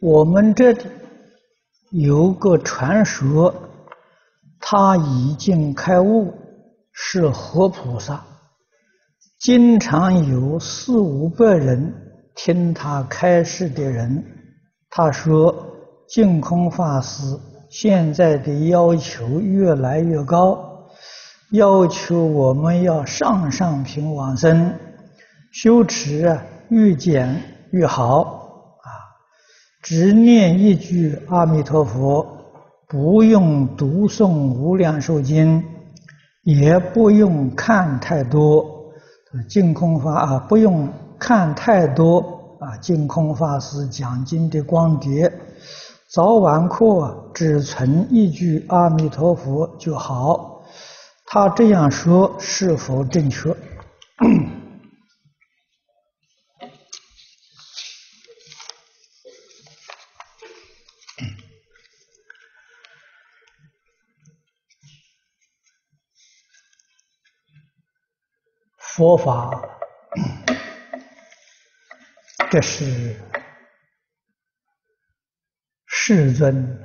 我们这里有个传说，他已经开悟，是活菩萨，经常有四五百人听他开示的人。他说：“净空法师现在的要求越来越高，要求我们要上上品往生，修持啊越简越好，只念一句阿弥陀佛，不用读诵无量寿经，也不用看太多净空法啊，不用看太多。”啊，净空法师讲经的光碟，早晚课只存一句阿弥陀佛就好。他这样说是否正确？佛法。这是世尊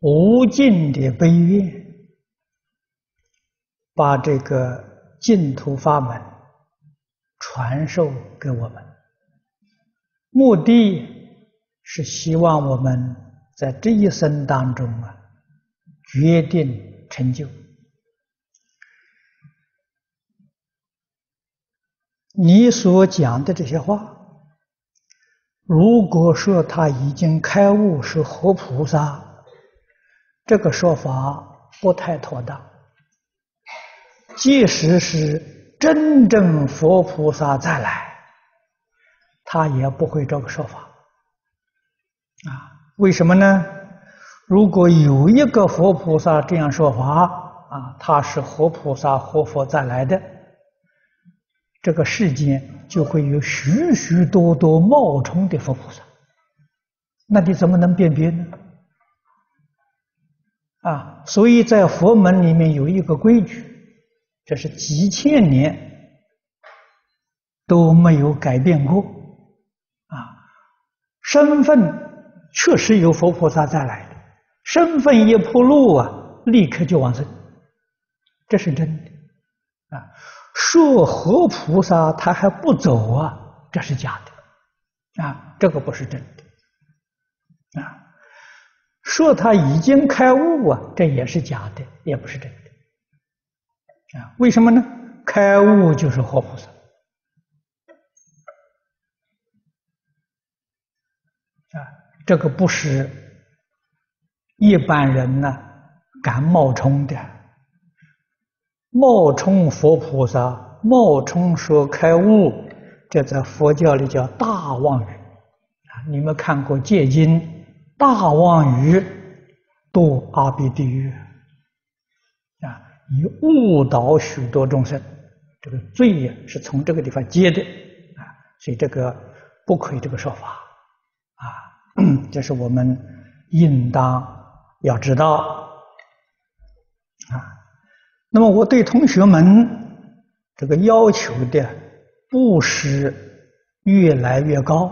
无尽的悲愿，把这个净土法门传授给我们，目的是希望我们在这一生当中啊，决定成就。你所讲的这些话，如果说他已经开悟是活菩萨，这个说法不太妥当。即使是真正佛菩萨再来，他也不会这个说法。啊，为什么呢？如果有一个佛菩萨这样说法，啊，他是活菩萨、活佛再来的。这个世间就会有许许多多冒充的佛菩萨，那你怎么能辨别呢？啊，所以在佛门里面有一个规矩，这是几千年都没有改变过。啊，身份确实有佛菩萨再来的，身份一暴露啊，立刻就往生，这是真的，啊。说活菩萨他还不走啊，这是假的，啊，这个不是真的，啊，说他已经开悟啊，这也是假的，也不是真的，啊，为什么呢？开悟就是活菩萨，啊，这个不是一般人呢敢冒充的。冒充佛菩萨，冒充说开悟，这在佛教里叫大妄语啊！你们看过戒经，大妄语堕阿鼻地狱啊！以误导许多众生，这个罪呀是从这个地方结的啊！所以这个不可以这个说法啊！这是我们应当要知道啊！那么我对同学们这个要求的不是越来越高，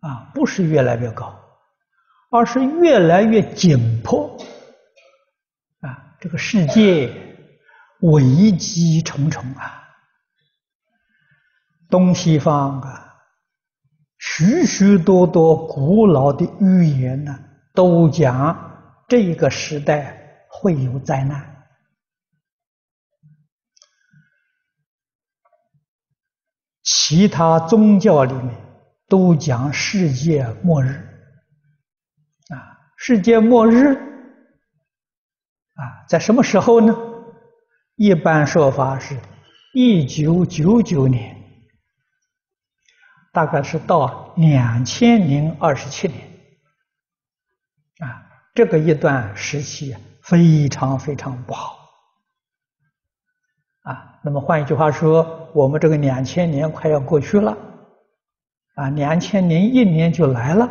啊，不是越来越高，而是越来越紧迫，啊，这个世界危机重重啊，东西方啊，许许多多古老的预言呢，都讲这个时代会有灾难。其他宗教里面都讲世界末日，啊，世界末日，啊，在什么时候呢？一般说法是，一九九九年，大概是到两千零二十七年，啊，这个一段时期非常非常不好。那么换一句话说，我们这个两千年快要过去了，啊，两千零一年就来了，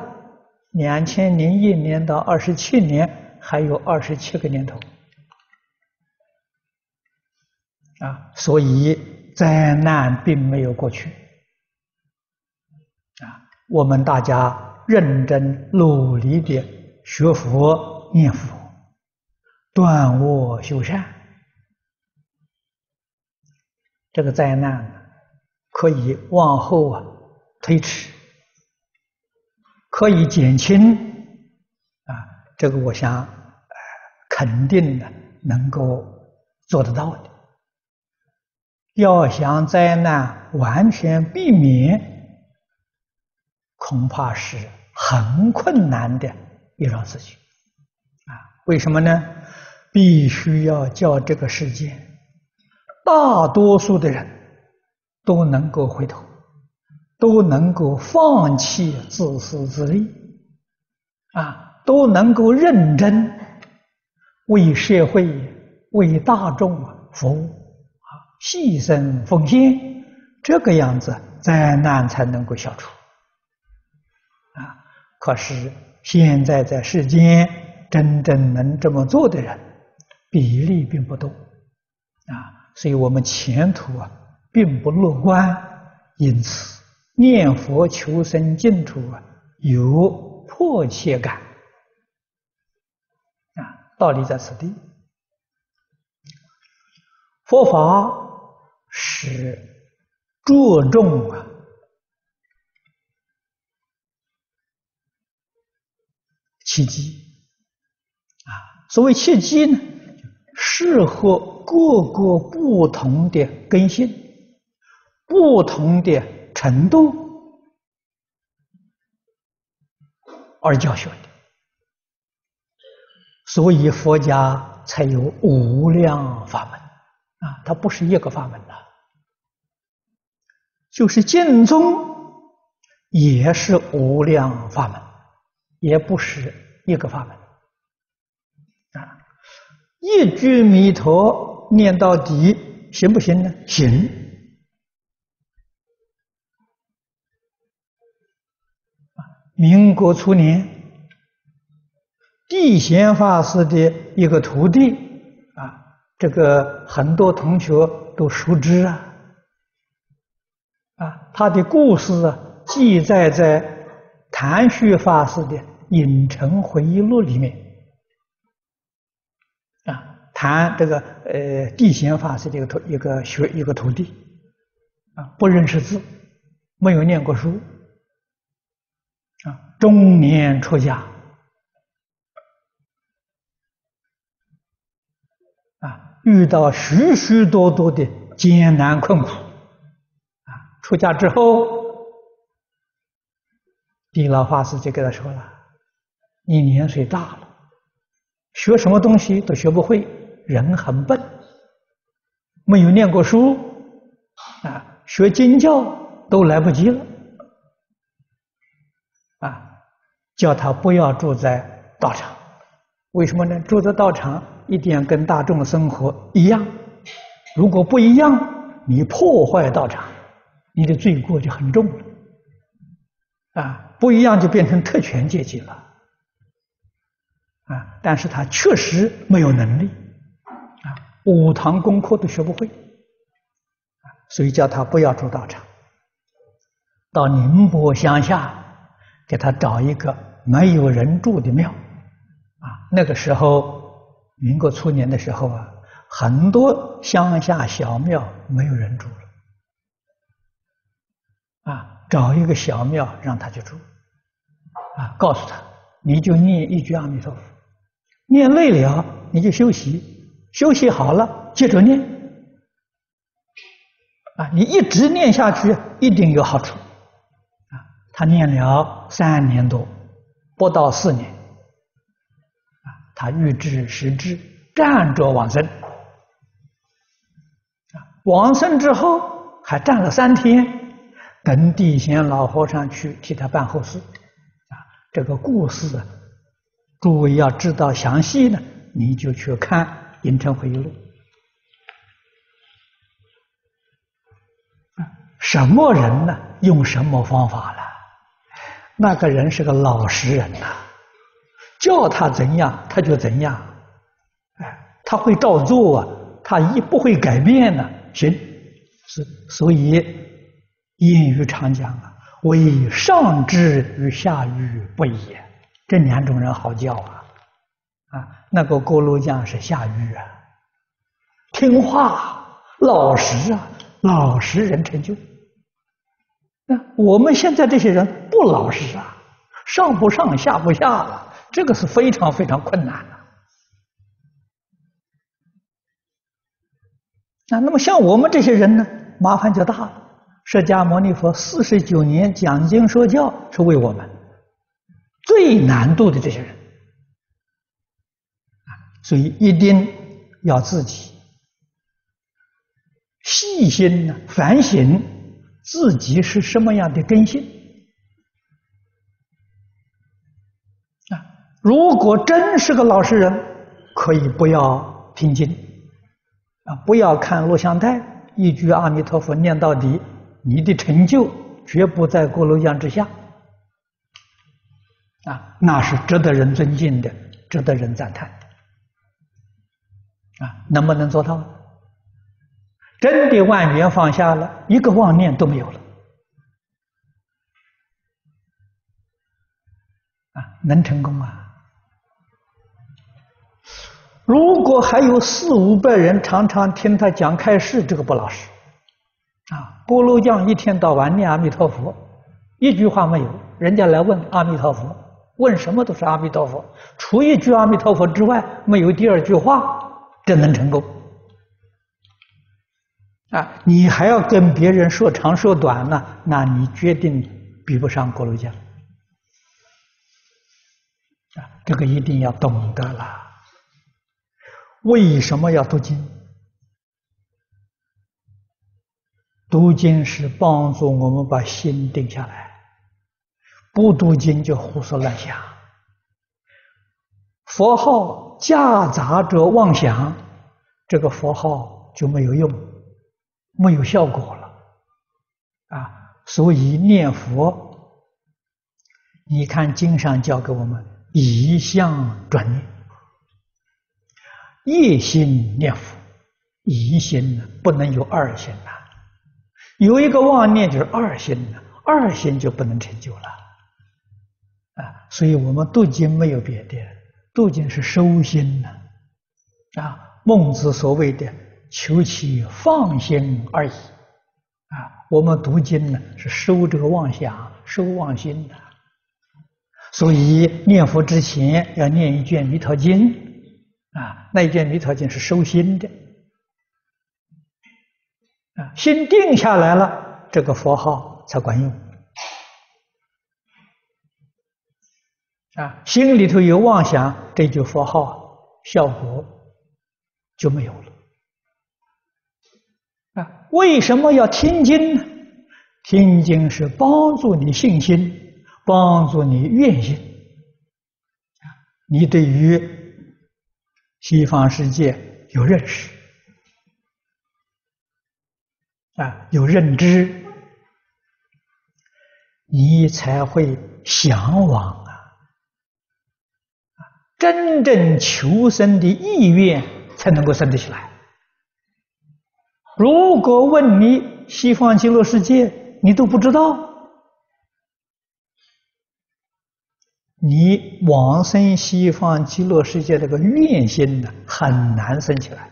两千零一年到二十七年还有二十七个年头，啊，所以灾难并没有过去，啊，我们大家认真努力的学佛念佛，断恶修善，这个灾难可以往后啊推迟，可以减轻啊，这个我想肯定的能够做得到的。要想灾难完全避免，恐怕是很困难的一桩事情，啊，为什么呢？必须要叫这个世界大多数的人都能够回头，都能够放弃自私自利，啊，都能够认真为社会、为大众服务，啊，牺牲奉献，这个样子灾难才能够消除。啊可是现在在世间真正能这么做的人比例并不多，啊，所以我们前途啊并不乐观。因此念佛求生净土啊有迫切感，啊，道理在此地。佛法是着重啊。契机啊，所谓契机呢，适合各个不同的根性、不同的程度而教学的，所以佛家才有无量法门啊，它不是一个法门的，就是净宗也是无量法门。也不是一个法门啊！一句弥陀念到底行不行呢？行。民国初年，地贤法师的一个徒弟啊，这个很多同学都熟知啊，啊，他的故事啊，记载在谭旭法师的。《影城回忆录》里面，谈这个呃地贤法师的一个徒一个学一个徒弟啊，不认识字，没有念过书啊，中年出家啊，遇到许许多多的艰难困苦啊，出家之后，地老法师就跟他说了。你年岁大了，学什么东西都学不会，人很笨，没有念过书，啊，学经教都来不及了，啊，叫他不要住在道场，为什么呢？住在道场一定要跟大众生活一样，如果不一样，你破坏道场，你的罪过就很重了，啊，不一样就变成特权阶级了。啊！但是他确实没有能力，五堂功课都学不会，所以叫他不要住道场，到宁波乡下给他找一个没有人住的庙，啊，那个时候民国初年的时候啊，很多乡下小庙没有人住了，啊，找一个小庙让他去住，啊，告诉他你就念一句阿弥陀佛。念累了，你就休息，休息好了，接着念。啊，你一直念下去，一定有好处。啊，他念了三年多，不到四年，啊，他欲知时至，站着往生。啊，往生之后还站了三天，等地贤老和尚去替他办后事。啊，这个故事。诸位要知道详细呢，你就去看《影城回忆录》。什么人呢？用什么方法了？那个人是个老实人呐，叫他怎样他就怎样，哎，他会照做啊，他一不会改变呢。行，是所以谚语常讲啊，为上智与下愚不也。这两种人好教啊！啊，那个锅炉匠是下愚啊，听话老实啊，老实人成就。那我们现在这些人不老实啊，上不上下不下了，这个是非常非常困难的。那那么像我们这些人呢，麻烦就大了。释迦牟尼佛四十九年讲经说教，是为我们最难度的这些人，所以一定要自己细心呢反省自己是什么样的根性啊。如果真是个老实人，可以不要听经。啊！不要看录像带，一句阿弥陀佛念到底，你的成就绝不在锅炉像之下。啊，那是值得人尊敬的，值得人赞叹。啊，能不能做到？真的万缘放下了，一个妄念都没有了。啊，能成功啊！如果还有四五百人常常听他讲开示，这个不老实啊！锅炉匠一天到晚念阿弥陀佛，一句话没有。人家来问阿弥陀佛，问什么都是阿弥陀佛，除一句阿弥陀佛之外，没有第二句话，这能成功啊？你还要跟别人说长说短呢？那你决定比不上锅炉匠啊！这个一定要懂得了。为什么要读经？读经是帮助我们把心定下来，不读经就胡思乱想。佛号夹杂着妄想，这个佛号就没有用，没有效果了。啊，所以念佛，你看经上教给我们一向专念。一心念佛，一心不能有二心呐，有一个妄念就是二心了，二心就不能成就了，啊，所以我们读经没有别的，读经是收心呐，啊，孟子所谓的求其放心而已，啊，我们读经呢是收这个妄想，收妄心的，所以念佛之前要念一卷弥陀经。啊，那一卷弥陀经是收心的，啊，心定下来了，这个佛号才管用。啊，心里头有妄想，这句佛号效果就没有了。啊，为什么要听经呢？听经是帮助你信心，帮助你愿心。你对于。西方世界有认识啊，有认知，你才会向往！真正求生的意愿才能够生得起来。如果问你西方极乐世界，你都不知道。你往生西方极乐世界这个愿心呢，很难生起来，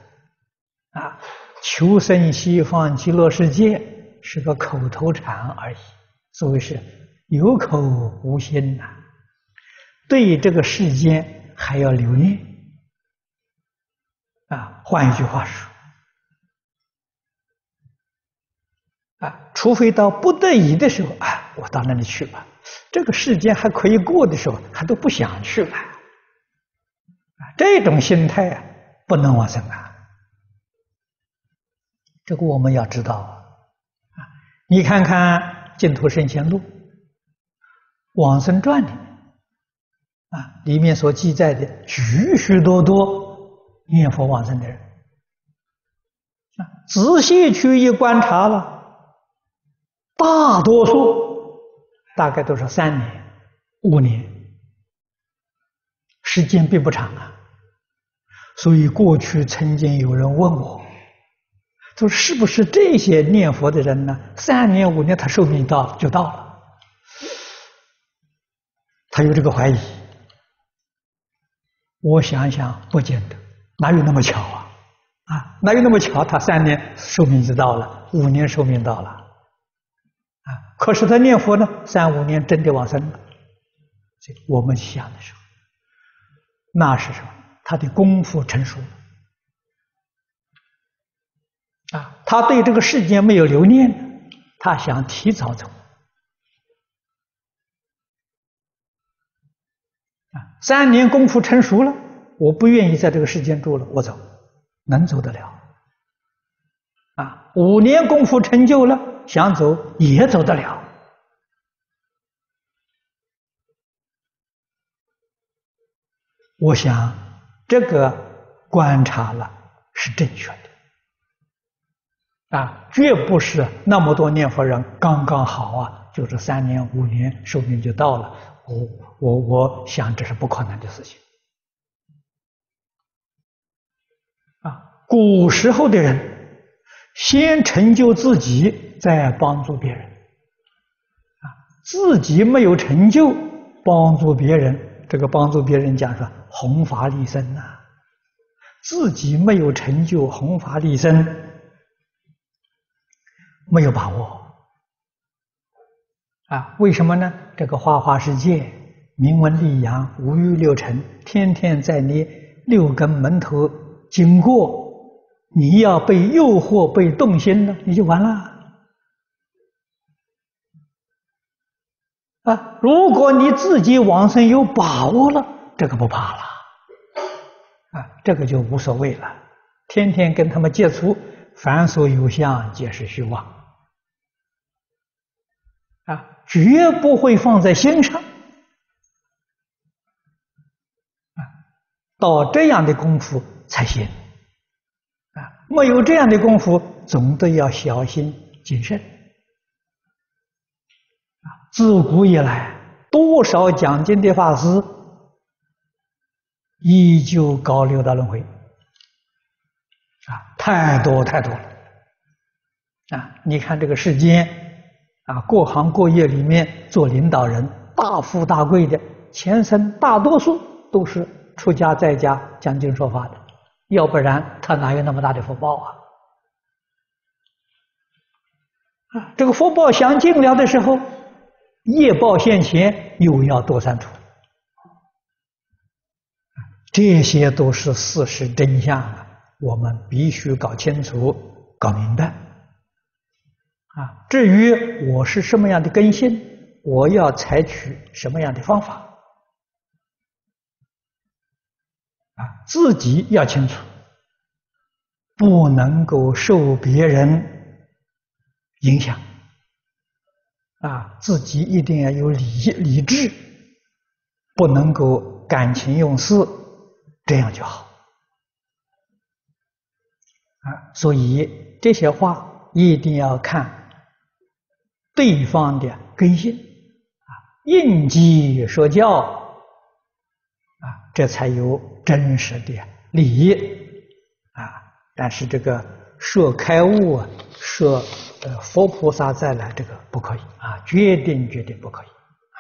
啊，求生西方极乐世界是个口头禅而已，所谓是有口无心呐，对这个世间还要留念，啊，换一句话说，啊，除非到不得已的时候，啊，我到那里去吧。这个世间还可以过的时候，他都不想去了。啊，这种心态啊，不能往生啊。这个我们要知道啊。你看看《净土圣贤录》《往生传》里啊，里面所记载的许许多多念佛往生的人啊，仔细去一观察了，大多数。大概都是三年、五年，时间并不长啊。所以过去曾经有人问我，说是不是这些念佛的人呢？三年、五年，他寿命到就到了，他有这个怀疑。我想想，不见得，哪有那么巧啊？啊，哪有那么巧？他三年寿命就到了，五年寿命到了，啊，可是他念佛呢，三五年真的往生了。这我们想的时候，那是什么？他的功夫成熟了啊，他对这个世界没有留念，他想提早走三年功夫成熟了，我不愿意在这个世间住了，我走。能走得了，啊，五年功夫成就了，想走也走得了。我想这个观察了是正确的，啊，绝不是那么多念佛人刚刚好啊，就是三年五年寿命就到了。我我我想这是不可能的事情。啊古时候的人，先成就自己，再帮助别人。啊，自己没有成就，帮助别人，这个帮助别人讲说弘法利生呐。自己没有成就，弘法利生，没有把握。啊，为什么呢？这个花花世界，名闻利养，五欲六尘，天天在你六根门头经过。你要被诱惑、被动心了，你就完了。啊，如果你自己往生有把握了，这个不怕了，啊，这个就无所谓了。天天跟他们接触，凡所有相，皆是虚妄，绝不会放在心上。啊，到这样的功夫才行。啊没有这样的功夫，总得要小心谨慎。啊，自古以来，多少讲经的法师依旧搞六道轮回，啊，太多太多了。啊，你看这个世间，啊，各行各业里面做领导人、大富大贵的，前生大多数都是出家在家讲经说法的。要不然他哪有那么大的福报啊？啊，这个福报享尽了的时候，业报现前，又要多三途。这些都是事实真相啊，我们必须搞清楚、搞明白。啊，至于我是什么样的根性，我要采取什么样的方法？啊，自己要清楚，不能够受别人影响，啊，自己一定要有理理智，不能够感情用事，这样就好。啊，所以这些话一定要看对方的根性，啊，应机说教啊。这才有真实的利益啊！但是这个说开悟啊，说呃佛菩萨再来，这个不可以啊，决定决定不可以啊。